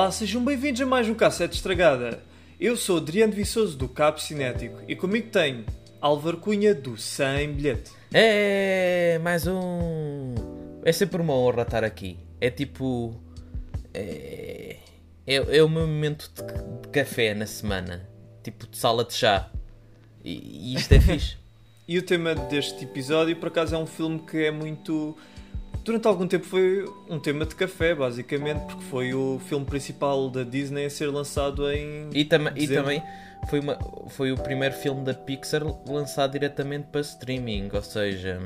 Olá, sejam bem-vindos a mais um Cassete Estragada. Eu sou Adriano Viçoso do Cabo Cinético e comigo tenho Álvaro Cunha do Sem Bilhete. É mais um. É sempre uma honra estar aqui. É tipo. É, é, é o meu momento de, de café na semana. Tipo de sala de chá. E, e isto é fixe. E o tema deste episódio, por acaso, é um filme que é muito. Durante algum tempo foi um tema de café, basicamente, porque foi o filme principal da Disney a ser lançado em. E, tam e também foi, uma, foi o primeiro filme da Pixar lançado diretamente para streaming. Ou seja,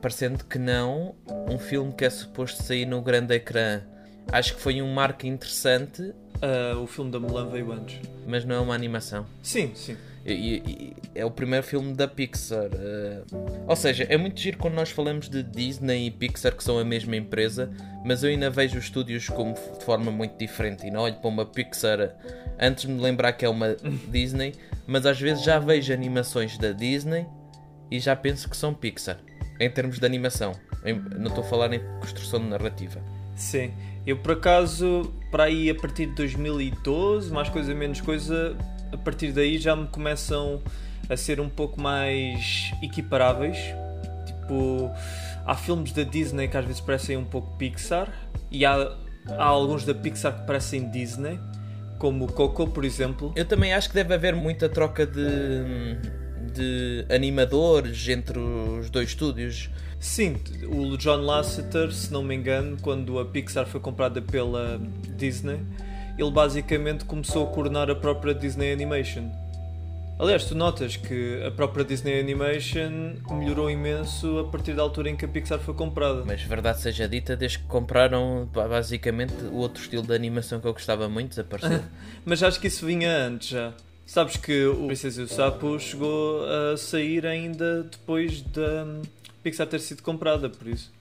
parecendo que não, um filme que é suposto sair no grande ecrã. Acho que foi um marco interessante, Ah, o filme da Mulan veio antes. mas não é uma animação. Sim, sim. E- e- é o primeiro filme da Pixar. eh, ou seja, é muito giro quando nós falamos de Disney e Pixar, que são a mesma empresa, mas eu ainda vejo os estúdios como de forma muito diferente. E não olho para uma Pixar antes de me lembrar que é uma Disney, mas às vezes já vejo animações da Disney e já penso que são Pixar, em termos de animação. Em- não estou a falar em construção de narrativa. Sim. Eu, por acaso, para aí a partir de 2012, mais coisa menos coisa, a partir daí já me começam a ser um pouco mais equiparáveis. Tipo, há filmes da Disney que às vezes parecem um pouco Pixar, e há, há alguns da Pixar que parecem Disney, como Coco, por exemplo. Eu também acho que deve haver muita troca de, de animadores entre os dois estúdios. Sim, o John Lasseter, se não me engano, quando a Pixar foi comprada pela Disney, ele basicamente começou a coordenar a própria Disney Animation. Aliás, tu notas que a própria Disney Animation melhorou imenso a partir da altura em que a Pixar foi comprada. Mas verdade seja dita, desde que compraram ba- basicamente o outro estilo de animação que eu gostava muito, desapareceu. Mas acho que isso vinha antes já. Sabes que o Princesa e o Sapo chegou a sair ainda depois da Pixar ter sido comprada, por isso.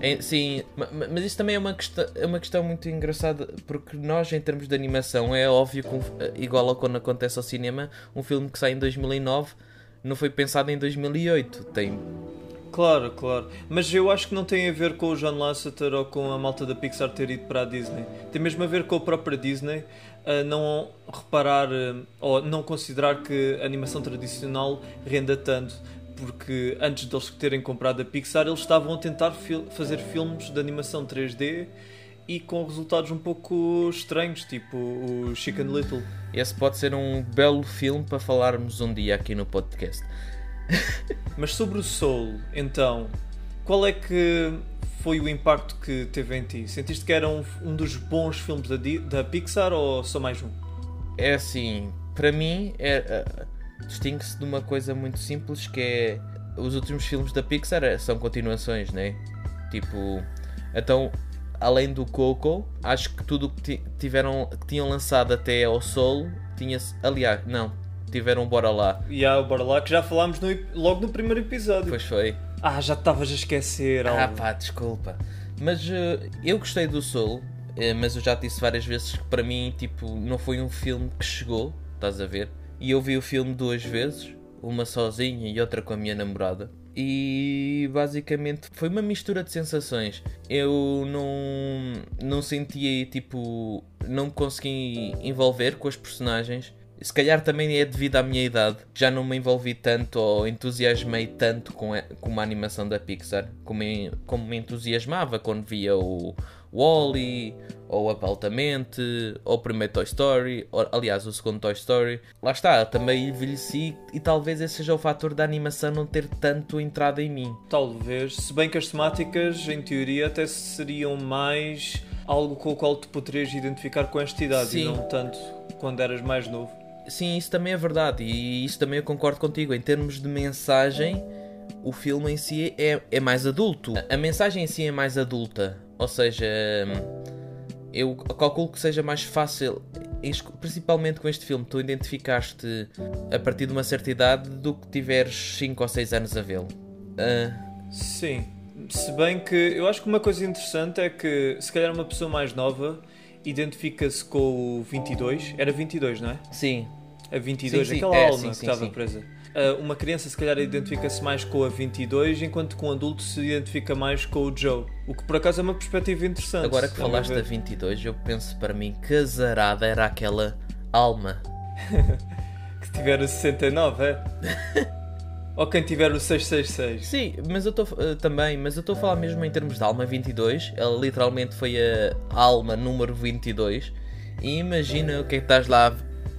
É, sim, ma- ma- mas isso também é uma, questão, é uma questão muito engraçada, porque nós, em termos de animação, é óbvio que, um- igual a quando acontece ao cinema, um filme que sai em 2009 não foi pensado em 2008. Tem, Claro, claro. Mas eu acho que não tem a ver com o John Lasseter ou com a malta da Pixar ter ido para a Disney. Tem mesmo a ver com a própria Disney a não reparar eh, ou não considerar que a animação tradicional renda tanto. Porque antes deles terem comprado a Pixar, eles estavam a tentar fil- fazer filmes de animação 3D e com resultados um pouco estranhos, tipo o Chicken Little. esse pode ser um belo filme para falarmos um dia aqui no podcast. Mas sobre o Soul, então, qual é que foi o impacto que teve em ti? Sentiste que era um, um dos bons filmes da, da Pixar ou só mais um? É assim, para mim, é, ah, distingue-se de uma coisa muito simples que é os últimos filmes da Pixar é- são continuações, né? Tipo, então, além do Coco, acho que tudo o que ti- tiveram, que tinham lançado até ao Solo tinha aliás, não, tiveram Bora Lá. E há, bora lá, que já falámos no logo no primeiro episódio. Pois foi. Ah, já estavas a esquecer, Ah Alvin. pá, desculpa. Mas eh, eu gostei do Soul, eh, mas eu já disse várias vezes que para mim, tipo, não foi um filme que chegou, estás a ver? E eu vi o filme duas vezes, uma sozinha e outra com a minha namorada. E basicamente foi uma mistura de sensações. Eu não, não sentia, tipo, não me consegui envolver com as personagens. Se calhar também é devido à minha idade. Já não me envolvi tanto ou entusiasmei tanto com, a, com uma animação da Pixar como, como me entusiasmava quando via o Wall-E, ou Altamente, ou o primeiro Toy Story, ou, aliás, o segundo Toy Story. Lá está, também envelheci e talvez esse seja o fator da animação não ter tanto entrado em mim. Talvez, se bem que as temáticas, em teoria, até seriam mais algo com o qual te poderias identificar com esta idade e Sim. não tanto quando eras mais novo. Sim, isso também é verdade e isso também eu concordo contigo. Em termos de mensagem, o filme em si é, é mais adulto. A mensagem em si é mais adulta. Ou seja, eu calculo que seja mais fácil, principalmente com este filme, tu identificaste a partir de uma certa idade do que tiveres 5 ou 6 anos a vê-lo. Ah, Sim, se bem que eu acho que uma coisa interessante é que se calhar uma pessoa mais nova identifica-se com o 22, era 22, não é? sim, A 22, Sim, sim, aquela é, alma sim, que estava presa. Uh, uma criança se calhar identifica-se mais com a 22, enquanto que um adulto se identifica mais com o Joe. O que por acaso é uma perspectiva interessante. Agora que falaste da 22, eu penso para mim que azarada era aquela alma. que tiver o 69, é? Ou quem tiver o 666. Sim, mas eu estou uh, também, mas eu estou a falar mesmo em termos de alma 22. Ela literalmente foi a alma número 22. E imagina o que é que estás lá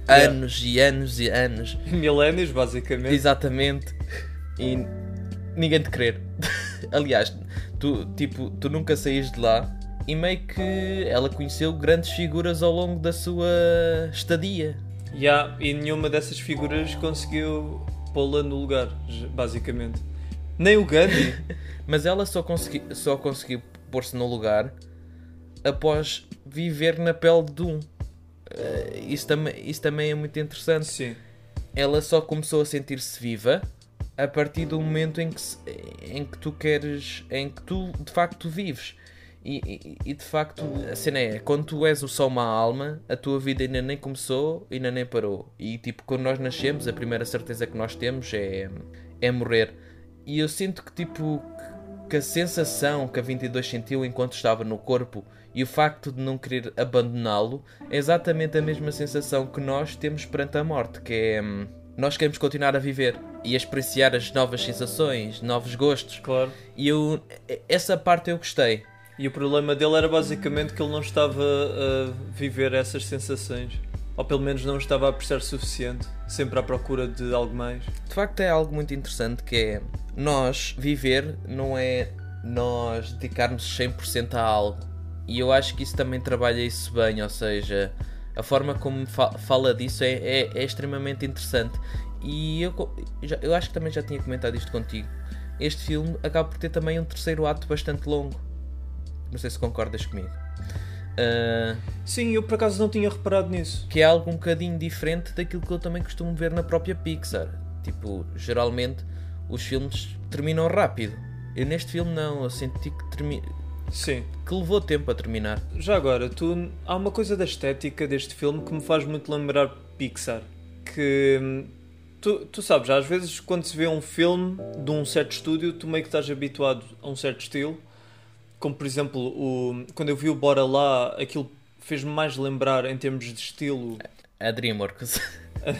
anos yeah. e anos e anos. Milénios, basicamente. Exatamente. E ninguém te querer. Aliás, tu, tipo, tu nunca saís de lá e meio que ela conheceu grandes figuras ao longo da sua estadia. Yeah, e nenhuma dessas figuras conseguiu pô-la no lugar, basicamente. Nem o Gandhi. Mas ela só, consegui, só conseguiu pôr-se no lugar após viver na pele de um. Uh, isso, tam isso também é muito interessante. Sim. Ela só começou a sentir-se viva a partir do momento em que, se, em que tu queres, em que tu de facto vives. E, e, e, de facto, a cena é, quando tu és só uma alma, a tua vida ainda nem começou, ainda nem parou. E tipo, quando nós nascemos, a primeira certeza que nós temos é, é morrer. E eu sinto que tipo, que a sensação que a 22 sentiu enquanto estava no corpo e o facto de não querer abandoná-lo é exatamente a mesma sensação que nós temos perante a morte, que é hum, nós queremos continuar a viver e a experienciar as novas sensações, novos gostos. Claro. E eu essa parte eu gostei. E o problema dele era basicamente que ele não estava a viver essas sensações. Ou pelo menos não estava a apreciar o suficiente, sempre à procura de algo mais. De facto, é algo muito interessante que é nós viver não é nós dedicarmos 100% a algo. E eu acho que isso também trabalha isso bem, ou seja, a forma como fa fala disso é, é, é, extremamente interessante. E eu, eu acho que também já tinha comentado isto contigo. Este filme acaba por ter também um terceiro ato bastante longo não sei se concordas comigo. Uh, Sim, eu por acaso não tinha reparado nisso. Que é algo um bocadinho diferente daquilo que eu também costumo ver na própria Pixar. Tipo, geralmente os filmes terminam rápido. Eu neste filme não, eu senti que termina. Sim. Que levou tempo a terminar. Já agora, tu há uma coisa da estética deste filme que me faz muito lembrar Pixar. Que hum, tu, tu sabes, às vezes quando se vê um filme de um certo estúdio, tu meio que estás habituado a um certo estilo como por exemplo, o, quando eu vi o Bora Lá, aquilo fez-me mais lembrar em termos de estilo. A Dreamworks. Uh,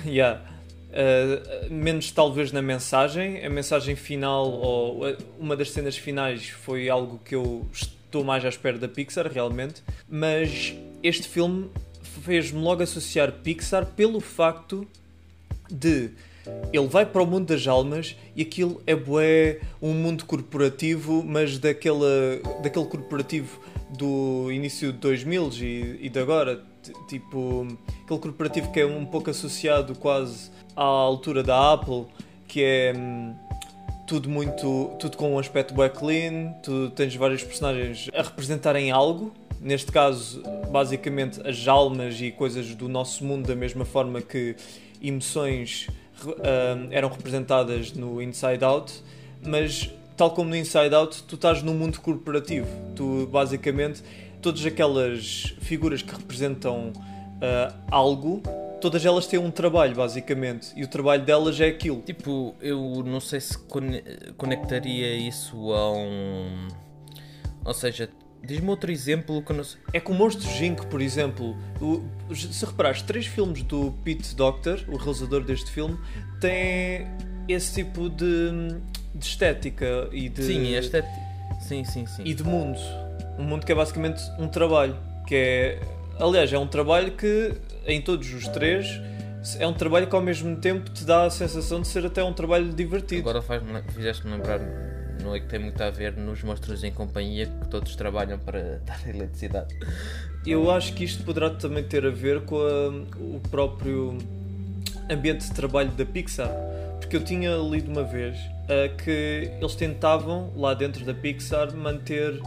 yeah. Uh, menos talvez na mensagem. A mensagem final, ou uma das cenas finais, foi algo que eu estou mais à espera da Pixar, realmente. Mas este filme fez-me logo associar Pixar pelo facto de ele vai para o mundo das almas e aquilo é bué um mundo corporativo, mas daquele, daquele corporativo do início de 2000 e, e de agora. Tipo, aquele corporativo que é um pouco associado quase à altura da Apple, que é hum, tudo muito. tudo com um aspecto bué clean, tu tens vários personagens a representarem algo. Neste caso, basicamente, as almas e coisas do nosso mundo, da mesma forma que emoções eram representadas no Inside Out, mas tal como no Inside Out, tu estás num mundo corporativo. Tu basicamente todas aquelas figuras que representam uh, algo, todas elas têm um trabalho, basicamente, e o trabalho delas é aquilo. Tipo, eu não sei se conectaria isso a um. Ou seja, Diz-me outro exemplo que não sei. É com o Monstro Inc., por exemplo. O, se reparares, três filmes do Pete Doctor, o realizador deste filme, têm esse tipo de, de estética e de. Sim, estética. Sim, sim, sim. E de mundo. Um mundo que é basicamente um trabalho. Que é. Aliás, é um trabalho que em todos os três é um trabalho que ao mesmo tempo te dá a sensação de ser até um trabalho divertido. Agora fizeste-me lembrar que tem muito a ver nos monstros em companhia que todos trabalham para dar eletricidade. Eu acho que isto poderá também ter a ver com a, o próprio ambiente de trabalho da Pixar. Porque eu tinha lido uma vez uh, que eles tentavam, lá dentro da Pixar, manter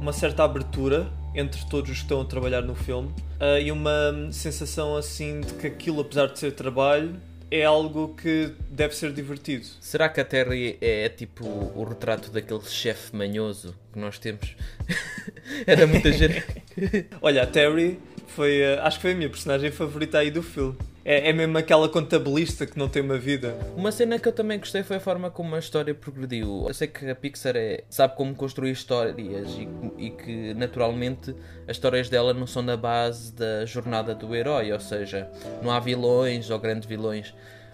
uma certa abertura entre todos os que estão a trabalhar no filme uh, e uma sensação assim de que aquilo, apesar de ser trabalho, é algo que deve ser divertido. Será que a Terry é, é tipo o retrato daquele chefe manhoso que nós temos? Era muita gente. Olha, a Terry foi, uh, acho que foi a minha personagem favorita aí do filme. É, é mesmo aquela contabilista que não tem uma vida. Uma cena que eu também gostei foi a forma como a história progrediu. Eu sei que a Pixar é, sabe como construir histórias e, e que naturalmente as histórias dela não são na base da jornada do herói, ou seja, não há vilões ou grandes vilões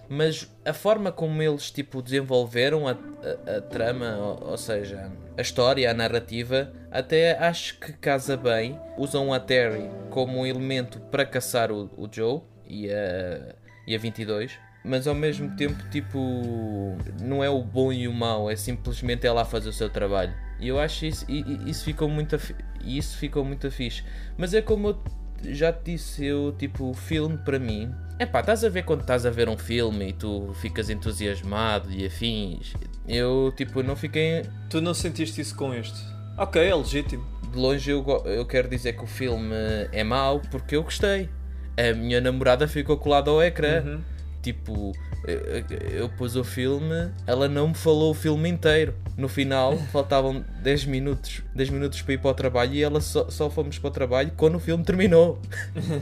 mas a forma como eles tipo desenvolveram a, a, a trama, ou, ou, seja, a história, a narrativa, até acho que casa bem. Usam a Terry como um elemento para caçar o, o Joe e a, e a 22, mas ao mesmo tempo, tipo, não é o bom e o mau, é simplesmente ela a fazer o seu trabalho. E eu acho isso, isso ficou muito, isso ficou muito fixe. Mas é como eu já te disse, eu, tipo, o filme para mim. É pá, estás a ver quando estás a ver um filme e tu ficas entusiasmado e afins. Eu, tipo, não fiquei. Tu não sentiste isso com este? Ok, é legítimo. De longe eu, eu quero dizer que o filme é mau porque eu gostei. A minha namorada ficou colada ao ecrã. Uhum. Tipo, eu, eu pus o filme, ela não me falou o filme inteiro. No final, faltavam 10 minutos, 10 minutos para ir para o trabalho e ela só, só fomos para o trabalho quando o filme terminou.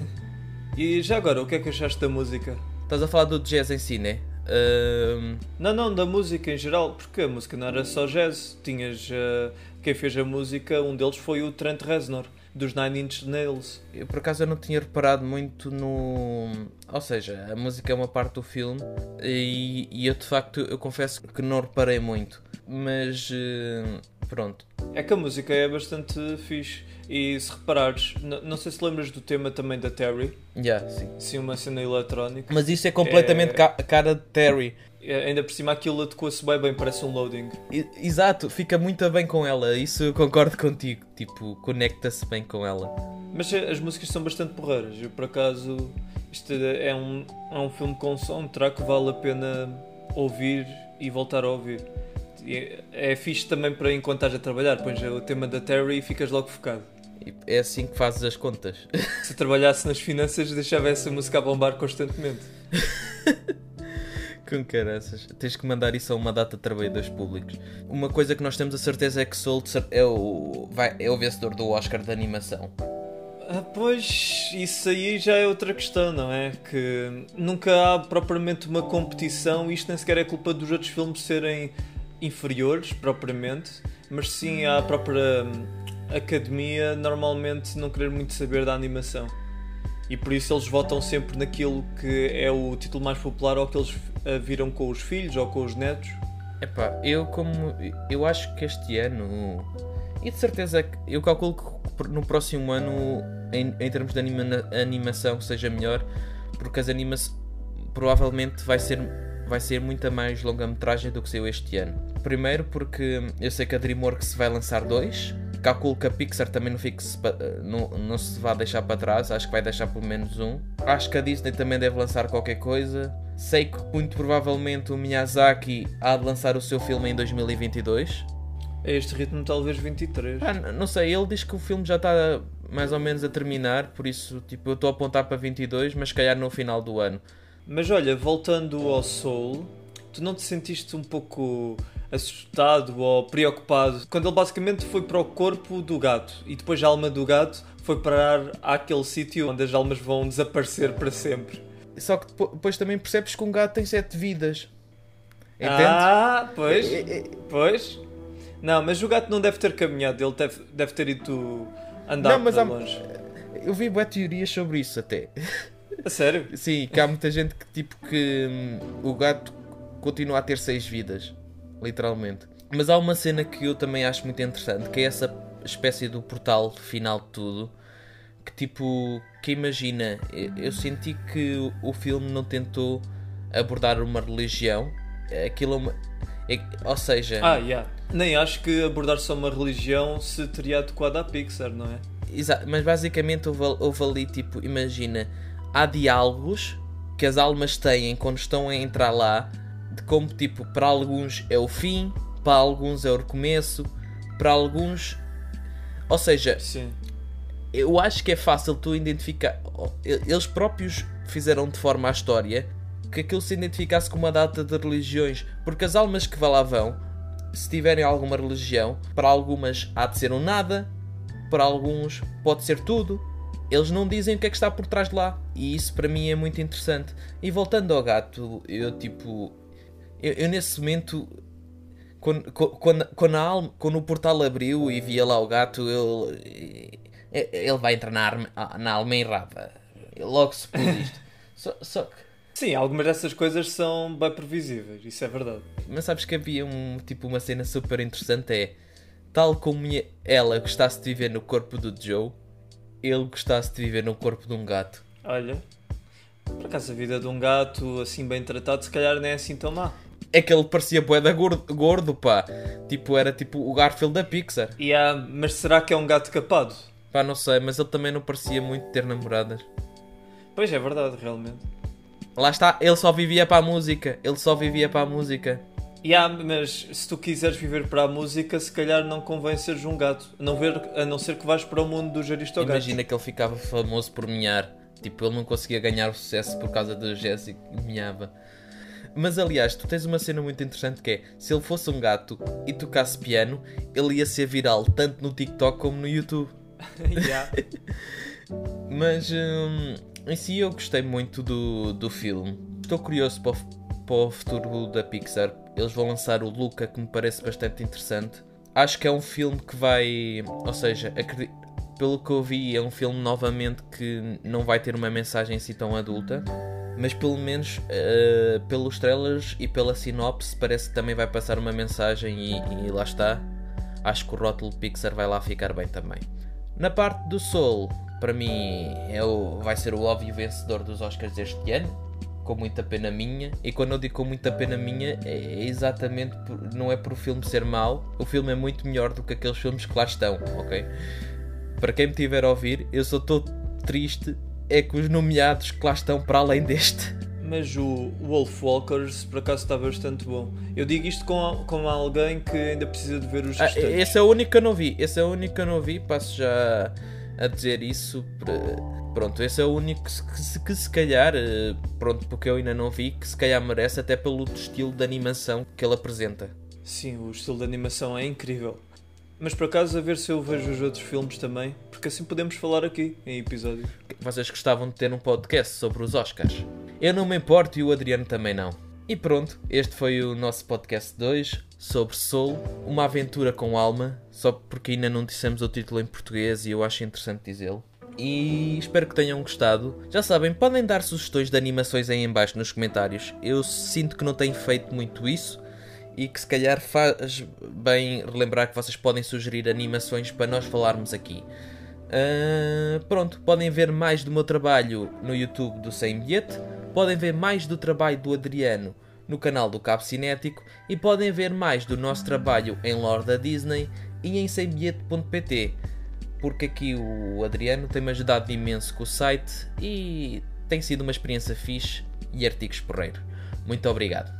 e já agora, o que é que achaste da música? Estás a falar do jazz em si, né? Uh... Não, não, da música em geral, porque a música não era só jazz. Tinhas. Uh, quem fez a música, um deles foi o Trent Reznor dos Nine Inch Nails. Eu por acaso eu não tinha reparado muito no. Ou seja, a música é uma parte do filme e, e eu de facto eu confesso que não reparei muito. Mas uh, pronto. É que a música é bastante fixe. E se reparares, não sei se lembras do tema também da Terry. Yeah, sim. Sim, uma cena eletrónica. Mas isso é completamente é... cara de Terry. É, ainda por cima aquilo adequa-se bem bem, parece um loading. Exato, fica muito bem com ela, isso concordo contigo, tipo, conecta-se bem com ela. Mas eh, as músicas são bastante porreiras, eu por acaso, isto é um, é um filme com soundtrack que vale a pena ouvir e voltar a ouvir. É fixe também para enquanto estás a trabalhar, pões o tema da Terry e ficas logo focado. É assim que fazes as contas. Se trabalhasse nas finanças, deixava essa música a bombar constantemente. Com caraças. Tens que mandar isso a uma data de trabalhadores públicos. Uma coisa que nós temos a certeza é que Soul é o, vai, é o vencedor do Oscar de animação. Ah, pois, isso aí já é outra questão, não é? Que nunca há propriamente uma competição, isto nem sequer é culpa dos outros filmes serem inferiores, propriamente, mas sim a própria hum, academia normalmente não querer muito saber da animação. E por isso eles votam sempre naquilo que é o título mais popular ou que eles viram com os filhos ou com os netos? Epá, eu como. Eu acho que este ano. E de certeza que eu calculo que no próximo ano, em, em termos de anima, animação, seja melhor, porque as animações provavelmente vai ser, vai ser muita mais longa-metragem do que saiu este ano. Primeiro porque eu sei que a DreamWorks vai lançar dois. Calculo que a Pixar também não, fique, não, não se vai deixar para trás, acho que vai deixar pelo menos um. Acho que a Disney também deve lançar qualquer coisa. Sei que muito provavelmente o Miyazaki há de lançar o seu filme em 2022. É este ritmo, talvez 23. Ah, não sei, ele diz que o filme já está mais ou menos a terminar, por isso tipo, eu estou a apontar para 22, mas se calhar no final do ano. Mas olha, voltando ao Soul, tu não te sentiste um pouco assustado ou preocupado quando ele basicamente foi para o corpo do gato e depois a alma do gato foi parar àquele sítio onde as almas vão desaparecer para sempre? Só que depois também percebes que um gato tem sete vidas. Entende? Ah, pois. Pois. Não, mas o gato não deve ter caminhado, ele deve, deve ter ido andar não, mas há... longe. Eu vi boas teorias sobre isso até. A sério? Sim, que há muita gente que tipo que hum, o gato continua a ter seis vidas, literalmente. Mas há uma cena que eu também acho muito interessante, que é essa espécie do portal final de tudo, que tipo, que imagina, eu senti que o filme não tentou abordar uma religião, aquilo é uma, é, ou seja... Ah, yeah. Nem acho que abordar só uma religião se teria adequado à Pixar, não é? Exato, mas basicamente houve, houve ali, tipo, imagina, há diálogos que as almas têm quando estão a entrar lá, de como, tipo, para alguns é o fim, para alguns é o recomeço, para alguns... Ou seja, Sim eu acho que é fácil tu identificar. Eles próprios fizeram de forma a história que aquilo se identificasse com uma data de religiões, porque as almas que lá vão, se tiverem alguma religião, para algumas há de ser um nada, para alguns pode ser tudo, eles não dizem o que é que está por trás de lá. E isso para mim é muito interessante. E voltando ao gato, eu tipo. Eu, eu nesse momento. Quando, quando, quando, alma, quando, o portal abriu e via lá o gato, ele. Ele vai entrar na, arma, na alma em rava. Logo se pôs isto. só, só que. Sim, algumas dessas coisas são bem previsíveis, isso é verdade. Mas sabes que havia um, tipo, uma cena super interessante: é tal como ela gostasse de viver no corpo do Joe, ele gostasse de viver no corpo de um gato. Olha, por acaso a vida de um gato assim bem tratado, se calhar nem é assim tão má. É que ele parecia boeda gordo, gordo, pá. Tipo, era tipo o Garfield da Pixar. Yeah, mas será que é um gato capado? Pá, não sei, mas ele também não parecia muito ter namoradas. Pois é verdade, realmente. Lá está, ele só vivia para a música. Ele só vivia para a música. Yeah, mas se tu quiseres viver para a música, se calhar não convém seres um gato. A não, ver, a não ser que vais para o mundo dos aristogatos. Imagina que ele ficava famoso por minhar. Tipo, ele não conseguia ganhar o sucesso por causa do Jesse que minhava. Mas aliás, tu tens uma cena muito interessante que é: se ele fosse um gato e tocasse piano, ele ia ser viral tanto no TikTok como no YouTube. Mas hum, em si eu gostei muito do, do filme. Estou curioso para o para o futuro da Pixar. Eles vão lançar o Luca, que me parece bastante interessante. Acho que é um filme que vai. Ou seja, pelo que eu vi, é um filme novamente que não vai ter uma mensagem assim tão adulta. Mas pelo menos uh, pelos trailers e pela sinopse, parece que também vai passar uma mensagem e, e lá está. Acho que o rótulo Pixar vai lá ficar bem também. Na parte do Soul, para mim é o, vai ser o óbvio vencedor dos Oscars deste ano com muita pena minha. E quando eu digo com muita pena minha, é exatamente por, não é por o filme ser mau, o filme é muito melhor do que aqueles filmes que lá estão, ok? Para quem me tiver a ouvir, eu sou todo triste, é que os nomeados que lá estão para além deste. Mas o Wolf Walkers por acaso está bastante bom. Eu digo isto com, com alguém que ainda precisa de ver os ah, Esse é o único que eu não vi. Esse é o único que eu não vi. Passo já a dizer isso Pronto, esse é o único que, que, que, se calhar, eh, pronto, porque eu ainda não vi, que se calhar merece até pelo estilo de animação que ele apresenta. Sim, o estilo de animação é incrível. Mas por acaso, a ver se eu vejo os outros filmes também, porque assim podemos falar aqui em episódios. Vocês gostavam de ter um podcast sobre os Oscars? Eu não me importo e o Adriano também não. E pronto, este foi o nosso podcast 2 sobre Soul, uma aventura com alma, só porque ainda não dissemos o título em português e eu acho interessante dizê-lo e espero que tenham gostado. Já sabem, podem dar sugestões de animações aí embaixo nos comentários. Eu sinto que não tenho feito muito isso e que se calhar faz bem relembrar que vocês podem sugerir animações para nós falarmos aqui. Uh, pronto, podem ver mais do meu trabalho no YouTube do Sem Bilhete, podem ver mais do trabalho do Adriano no canal do Cabo Cinético e podem ver mais do nosso trabalho em lore da Disney e em sembilhete.pt porque aqui o Adriano tem-me ajudado imenso com o site e tem sido uma experiência fixe e artigos porreiro. Muito obrigado.